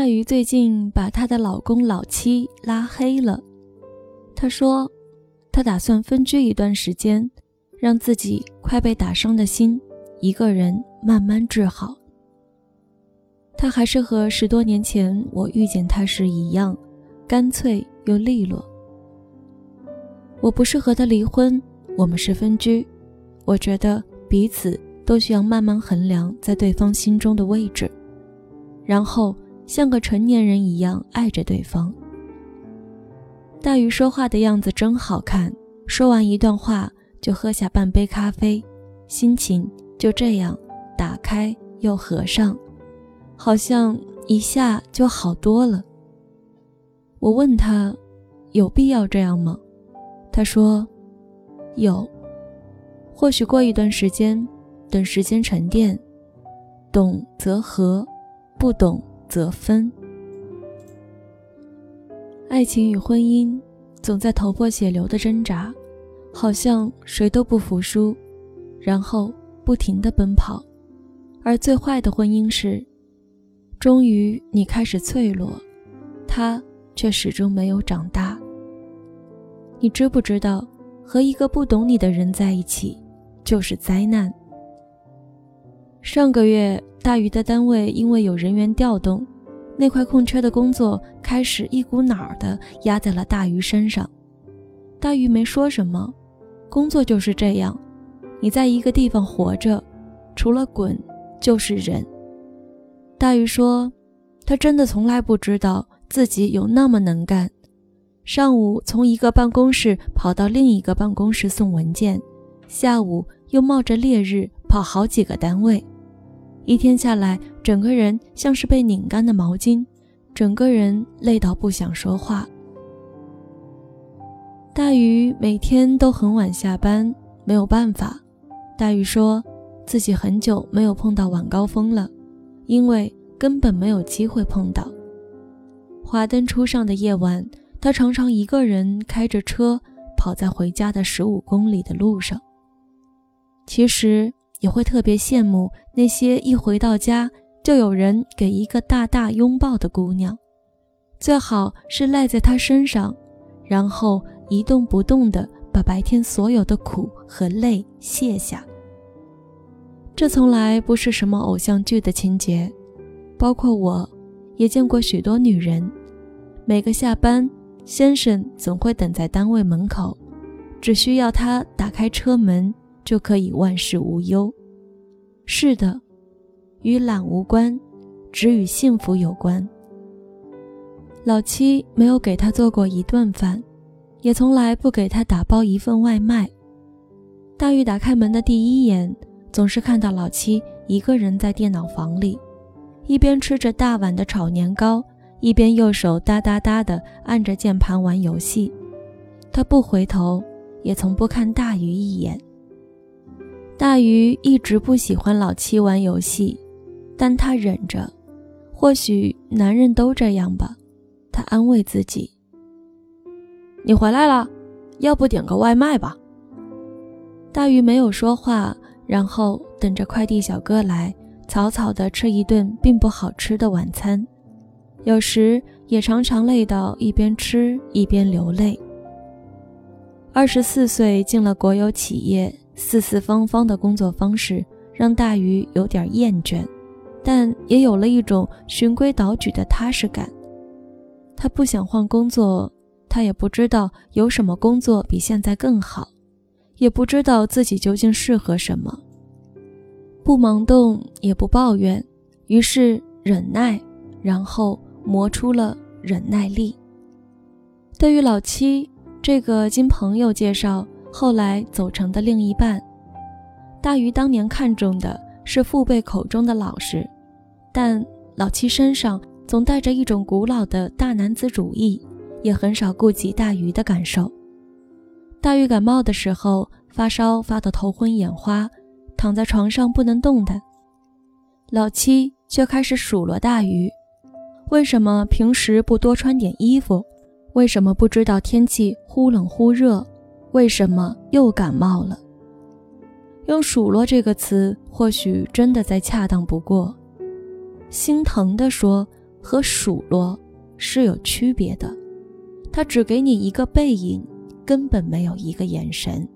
大鱼最近把她的老公老七拉黑了。她说，她打算分居一段时间，让自己快被打伤的心一个人慢慢治好。她还是和十多年前我遇见她时一样，干脆又利落。我不是和他离婚，我们是分居。我觉得彼此都需要慢慢衡量在对方心中的位置，然后像个成年人一样爱着对方。大鱼说话的样子真好看，说完一段话就喝下半杯咖啡，心情就这样打开又合上，好像一下就好多了。我问他，有必要这样吗？他说：“有，或许过一段时间，等时间沉淀，懂则和，不懂则分。爱情与婚姻总在头破血流的挣扎，好像谁都不服输，然后不停的奔跑。而最坏的婚姻是，终于你开始脆弱，他却始终没有长大。”你知不知道，和一个不懂你的人在一起就是灾难？上个月，大鱼的单位因为有人员调动，那块空缺的工作开始一股脑儿的压在了大鱼身上。大鱼没说什么，工作就是这样，你在一个地方活着，除了滚就是忍。大鱼说，他真的从来不知道自己有那么能干。上午从一个办公室跑到另一个办公室送文件，下午又冒着烈日跑好几个单位，一天下来，整个人像是被拧干的毛巾，整个人累到不想说话。大鱼每天都很晚下班，没有办法。大鱼说自己很久没有碰到晚高峰了，因为根本没有机会碰到。华灯初上的夜晚。他常常一个人开着车跑在回家的十五公里的路上。其实也会特别羡慕那些一回到家就有人给一个大大拥抱的姑娘，最好是赖在他身上，然后一动不动地把白天所有的苦和累卸下。这从来不是什么偶像剧的情节，包括我，也见过许多女人，每个下班。先生总会等在单位门口，只需要他打开车门，就可以万事无忧。是的，与懒无关，只与幸福有关。老七没有给他做过一顿饭，也从来不给他打包一份外卖。大玉打开门的第一眼，总是看到老七一个人在电脑房里，一边吃着大碗的炒年糕。一边右手哒哒哒地按着键盘玩游戏，他不回头，也从不看大鱼一眼。大鱼一直不喜欢老七玩游戏，但他忍着。或许男人都这样吧，他安慰自己。你回来了，要不点个外卖吧？大鱼没有说话，然后等着快递小哥来，草草的吃一顿并不好吃的晚餐。有时也常常累到一边吃一边流泪。二十四岁进了国有企业，四四方方的工作方式让大鱼有点厌倦，但也有了一种循规蹈矩的踏实感。他不想换工作，他也不知道有什么工作比现在更好，也不知道自己究竟适合什么。不忙动也不抱怨，于是忍耐，然后。磨出了忍耐力。对于老七这个经朋友介绍后来走成的另一半，大鱼当年看中的是父辈口中的老实，但老七身上总带着一种古老的大男子主义，也很少顾及大鱼的感受。大鱼感冒的时候，发烧发得头昏眼花，躺在床上不能动弹，老七却开始数落大鱼。为什么平时不多穿点衣服？为什么不知道天气忽冷忽热？为什么又感冒了？用“数落”这个词，或许真的再恰当不过。心疼地说：“和数落是有区别的。他只给你一个背影，根本没有一个眼神，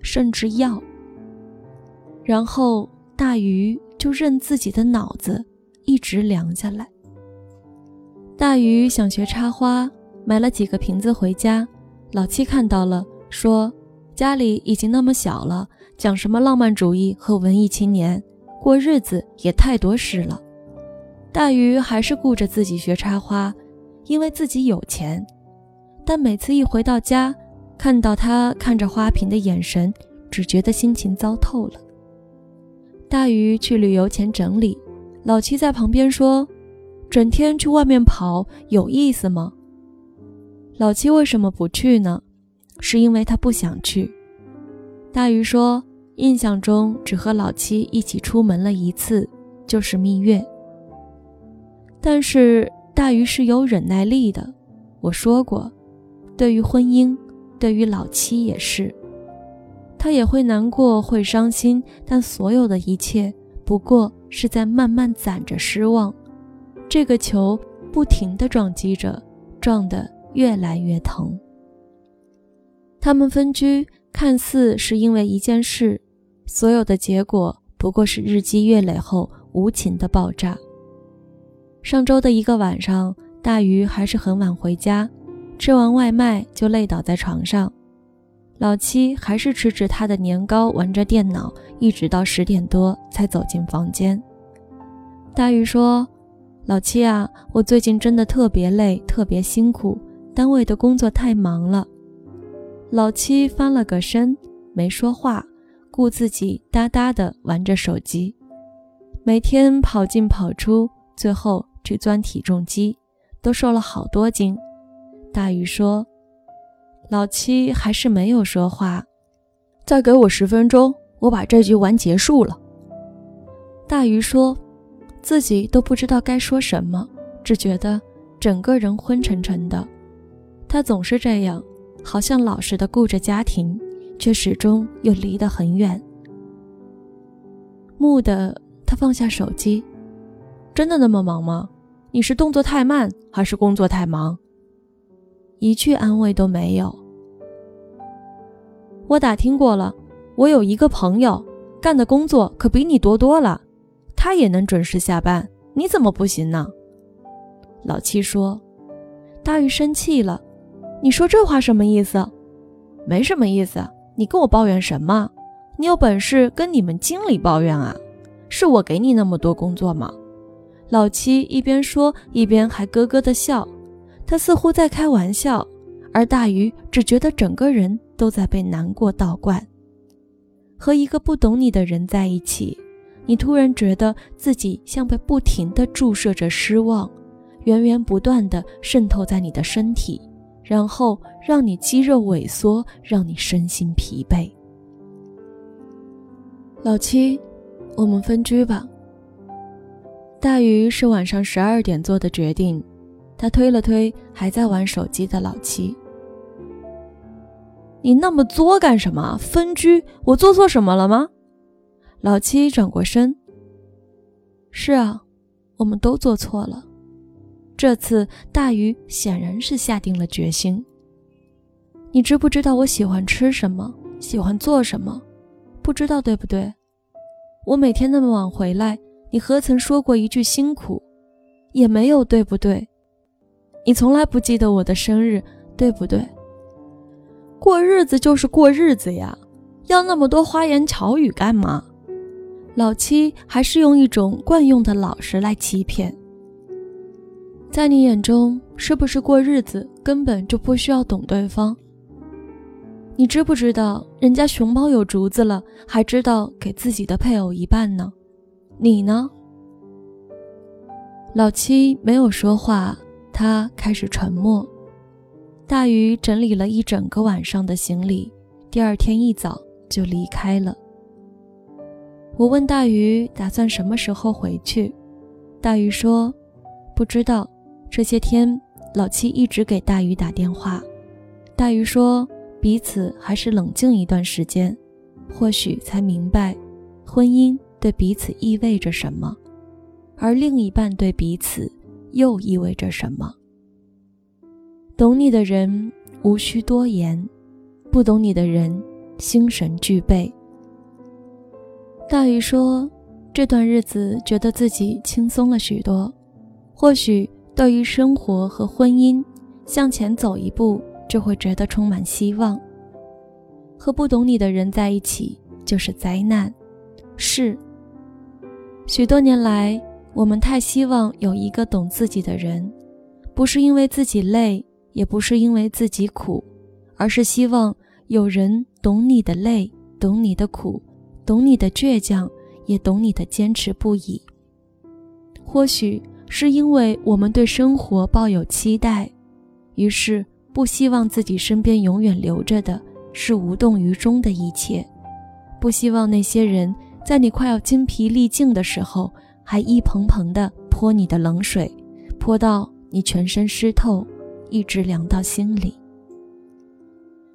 甚至要。然后大鱼就任自己的脑子一直凉下来。大鱼想学插花，买了几个瓶子回家。老七看到了，说：“家里已经那么小了，讲什么浪漫主义和文艺青年，过日子也太多事了。”大鱼还是顾着自己学插花，因为自己有钱。但每次一回到家，看到他看着花瓶的眼神，只觉得心情糟透了。大鱼去旅游前整理，老七在旁边说：“整天去外面跑有意思吗？”老七为什么不去呢？是因为他不想去。大鱼说：“印象中只和老七一起出门了一次，就是蜜月。”但是大鱼是有忍耐力的。我说过，对于婚姻，对于老七也是，他也会难过，会伤心，但所有的一切不过是在慢慢攒着失望。这个球不停地撞击着，撞得。越来越疼。他们分居，看似是因为一件事，所有的结果不过是日积月累后无情的爆炸。上周的一个晚上，大鱼还是很晚回家，吃完外卖就累倒在床上。老七还是吃着他的年糕，玩着电脑，一直到十点多才走进房间。大鱼说：“老七啊，我最近真的特别累，特别辛苦。”单位的工作太忙了，老七翻了个身，没说话，顾自己哒哒的玩着手机，每天跑进跑出，最后去钻体重机，都瘦了好多斤。大鱼说：“老七还是没有说话，再给我十分钟，我把这局玩结束了。”大鱼说：“自己都不知道该说什么，只觉得整个人昏沉沉的。”他总是这样，好像老实的顾着家庭，却始终又离得很远。木的，他放下手机，真的那么忙吗？你是动作太慢，还是工作太忙？一句安慰都没有。我打听过了，我有一个朋友，干的工作可比你多多了，他也能准时下班，你怎么不行呢？老七说。大鱼生气了。你说这话什么意思？没什么意思。你跟我抱怨什么？你有本事跟你们经理抱怨啊！是我给你那么多工作吗？老七一边说一边还咯咯的笑，他似乎在开玩笑，而大鱼只觉得整个人都在被难过倒灌。和一个不懂你的人在一起，你突然觉得自己像被不停的注射着失望，源源不断的渗透在你的身体。然后让你肌肉萎缩，让你身心疲惫。老七，我们分居吧。大鱼是晚上十二点做的决定，他推了推还在玩手机的老七。你那么作干什么？分居？我做错什么了吗？老七转过身。是啊，我们都做错了。这次大鱼显然是下定了决心。你知不知道我喜欢吃什么，喜欢做什么？不知道对不对？我每天那么晚回来，你何曾说过一句辛苦？也没有对不对？你从来不记得我的生日，对不对？过日子就是过日子呀，要那么多花言巧语干嘛？老七还是用一种惯用的老实来欺骗。在你眼中，是不是过日子根本就不需要懂对方？你知不知道人家熊猫有竹子了，还知道给自己的配偶一半呢？你呢？老七没有说话，他开始沉默。大鱼整理了一整个晚上的行李，第二天一早就离开了。我问大鱼打算什么时候回去，大鱼说不知道。这些天，老七一直给大鱼打电话。大鱼说，彼此还是冷静一段时间，或许才明白，婚姻对彼此意味着什么，而另一半对彼此又意味着什么？懂你的人无需多言，不懂你的人心神俱备。大鱼说：“这段日子觉得自己轻松了许多，或许对于生活和婚姻向前走一步，就会觉得充满希望。和不懂你的人在一起就是灾难。”是。许多年来，我们太希望有一个懂自己的人，不是因为自己累，也不是因为自己苦，而是希望有人懂你的累，懂你的苦，懂你的倔强，也懂你的坚持不已。或许是因为我们对生活抱有期待，于是不希望自己身边永远留着的是无动于衷的一切，不希望那些人。在你快要精疲力尽的时候，还一盆盆的泼你的冷水，泼到你全身湿透，一直凉到心里。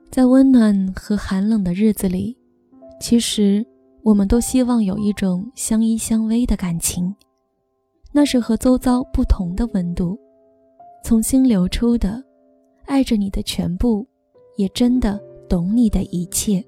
在温暖和寒冷的日子里，其实我们都希望有一种相依相偎的感情，那是和周遭不同的温度，从心流出的，爱着你的全部，也真的懂你的一切。